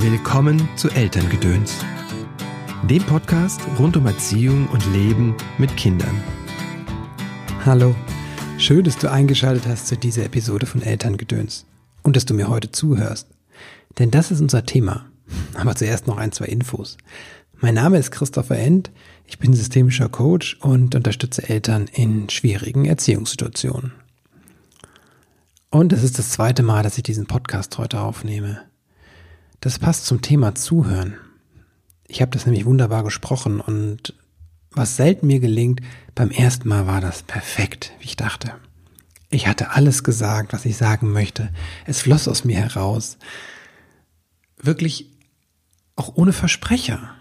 Willkommen zu Elterngedöns, dem Podcast rund um Erziehung und Leben mit Kindern. Hallo, schön, dass du eingeschaltet hast zu dieser Episode von Elterngedöns und dass du mir heute zuhörst. Denn das ist unser Thema. Aber zuerst noch ein, zwei Infos. Mein Name ist Christopher End, ich bin systemischer Coach und unterstütze Eltern in schwierigen Erziehungssituationen. Und es ist das zweite Mal, dass ich diesen Podcast heute aufnehme. Das passt zum Thema Zuhören. Ich habe das nämlich wunderbar gesprochen und was selten mir gelingt, beim ersten Mal war das perfekt, wie ich dachte. Ich hatte alles gesagt, was ich sagen möchte. Es floss aus mir heraus. Wirklich auch ohne Versprecher.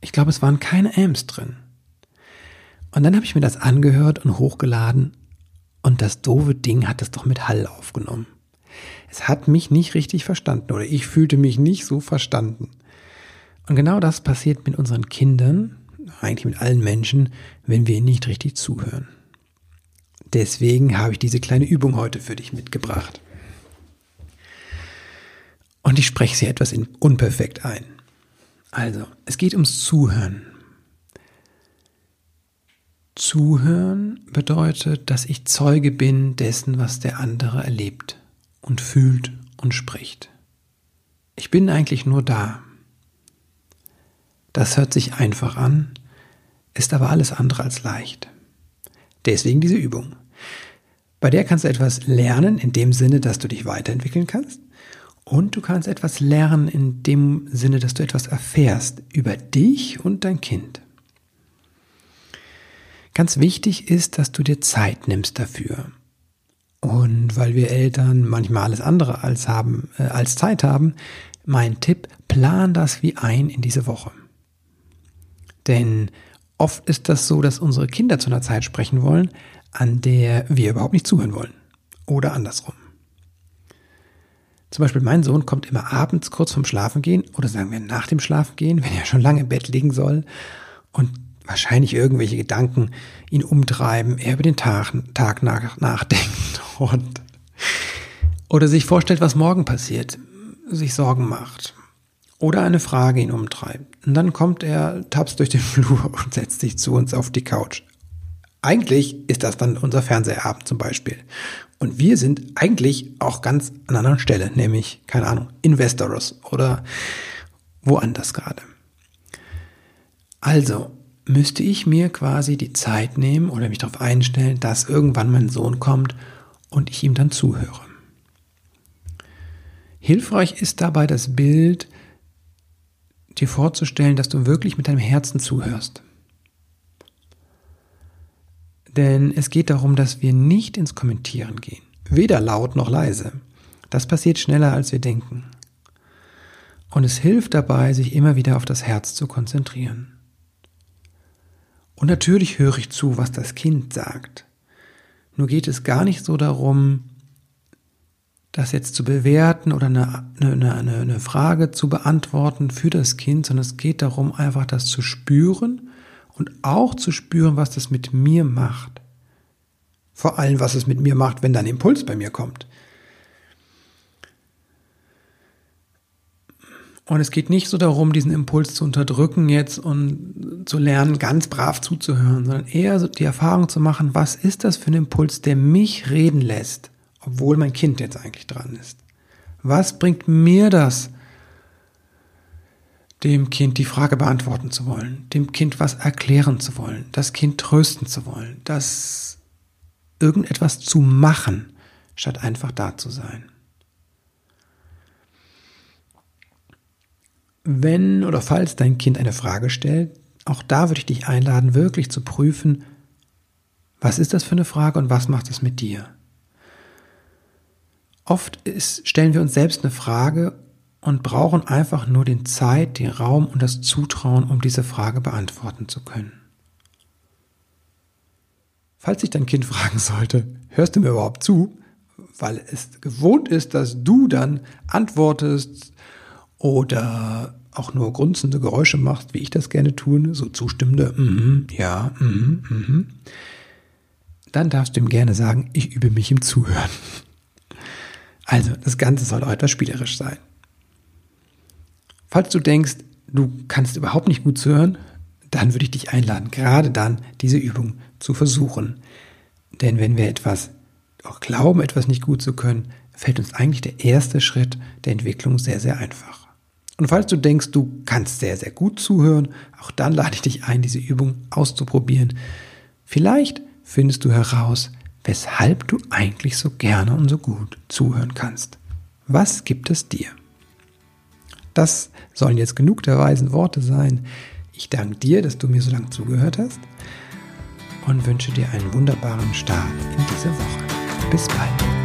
Ich glaube, es waren keine Ams drin. Und dann habe ich mir das angehört und hochgeladen und das doofe Ding hat es doch mit Hall aufgenommen. Es hat mich nicht richtig verstanden oder ich fühlte mich nicht so verstanden. Und genau das passiert mit unseren Kindern, eigentlich mit allen Menschen, wenn wir ihnen nicht richtig zuhören. Deswegen habe ich diese kleine Übung heute für dich mitgebracht. Und ich spreche sie etwas unperfekt ein. Also, es geht ums Zuhören. Zuhören bedeutet, dass ich Zeuge bin dessen, was der andere erlebt und fühlt und spricht. Ich bin eigentlich nur da. Das hört sich einfach an, ist aber alles andere als leicht. Deswegen diese Übung. Bei der kannst du etwas lernen in dem Sinne, dass du dich weiterentwickeln kannst. Und du kannst etwas lernen in dem Sinne, dass du etwas erfährst über dich und dein Kind. Ganz wichtig ist, dass du dir Zeit nimmst dafür. Und weil wir Eltern manchmal alles andere als haben, äh, als Zeit haben, mein Tipp, plan das wie ein in diese Woche. Denn oft ist das so, dass unsere Kinder zu einer Zeit sprechen wollen, an der wir überhaupt nicht zuhören wollen. Oder andersrum. Zum Beispiel mein Sohn kommt immer abends kurz vorm Schlafengehen oder sagen wir nach dem Schlafengehen, wenn er schon lange im Bett liegen soll und wahrscheinlich irgendwelche Gedanken ihn umtreiben, er über den Tag, Tag nach, nachdenkt und oder sich vorstellt, was morgen passiert, sich Sorgen macht oder eine Frage ihn umtreibt. Und dann kommt er, taps durch den Flur und setzt sich zu uns auf die Couch. Eigentlich ist das dann unser Fernsehabend zum Beispiel. Und wir sind eigentlich auch ganz an einer anderen Stelle, nämlich, keine Ahnung, Investors oder woanders gerade. Also, müsste ich mir quasi die Zeit nehmen oder mich darauf einstellen, dass irgendwann mein Sohn kommt und ich ihm dann zuhöre. Hilfreich ist dabei das Bild, dir vorzustellen, dass du wirklich mit deinem Herzen zuhörst. Denn es geht darum, dass wir nicht ins Kommentieren gehen, weder laut noch leise. Das passiert schneller, als wir denken. Und es hilft dabei, sich immer wieder auf das Herz zu konzentrieren. Und natürlich höre ich zu, was das Kind sagt. Nur geht es gar nicht so darum, das jetzt zu bewerten oder eine, eine, eine, eine Frage zu beantworten für das Kind, sondern es geht darum, einfach das zu spüren und auch zu spüren, was das mit mir macht. Vor allem, was es mit mir macht, wenn dann Impuls bei mir kommt. Und es geht nicht so darum, diesen Impuls zu unterdrücken jetzt und zu lernen, ganz brav zuzuhören, sondern eher so die Erfahrung zu machen, was ist das für ein Impuls, der mich reden lässt, obwohl mein Kind jetzt eigentlich dran ist. Was bringt mir das, dem Kind die Frage beantworten zu wollen, dem Kind was erklären zu wollen, das Kind trösten zu wollen, das irgendetwas zu machen, statt einfach da zu sein. Wenn oder falls dein Kind eine Frage stellt, auch da würde ich dich einladen, wirklich zu prüfen, was ist das für eine Frage und was macht es mit dir? Oft ist, stellen wir uns selbst eine Frage und brauchen einfach nur den Zeit, den Raum und das Zutrauen, um diese Frage beantworten zu können. Falls sich dein Kind fragen sollte, hörst du mir überhaupt zu? Weil es gewohnt ist, dass du dann antwortest, oder auch nur grunzende Geräusche machst, wie ich das gerne tue, so zustimmende, mm, ja, mm, mm, dann darfst du ihm gerne sagen, ich übe mich im Zuhören. Also, das Ganze soll auch etwas spielerisch sein. Falls du denkst, du kannst überhaupt nicht gut zuhören, dann würde ich dich einladen, gerade dann diese Übung zu versuchen. Denn wenn wir etwas auch glauben, etwas nicht gut zu können, fällt uns eigentlich der erste Schritt der Entwicklung sehr, sehr einfach. Und falls du denkst, du kannst sehr, sehr gut zuhören, auch dann lade ich dich ein, diese Übung auszuprobieren. Vielleicht findest du heraus, weshalb du eigentlich so gerne und so gut zuhören kannst. Was gibt es dir? Das sollen jetzt genug der weisen Worte sein. Ich danke dir, dass du mir so lange zugehört hast und wünsche dir einen wunderbaren Start in diese Woche. Bis bald.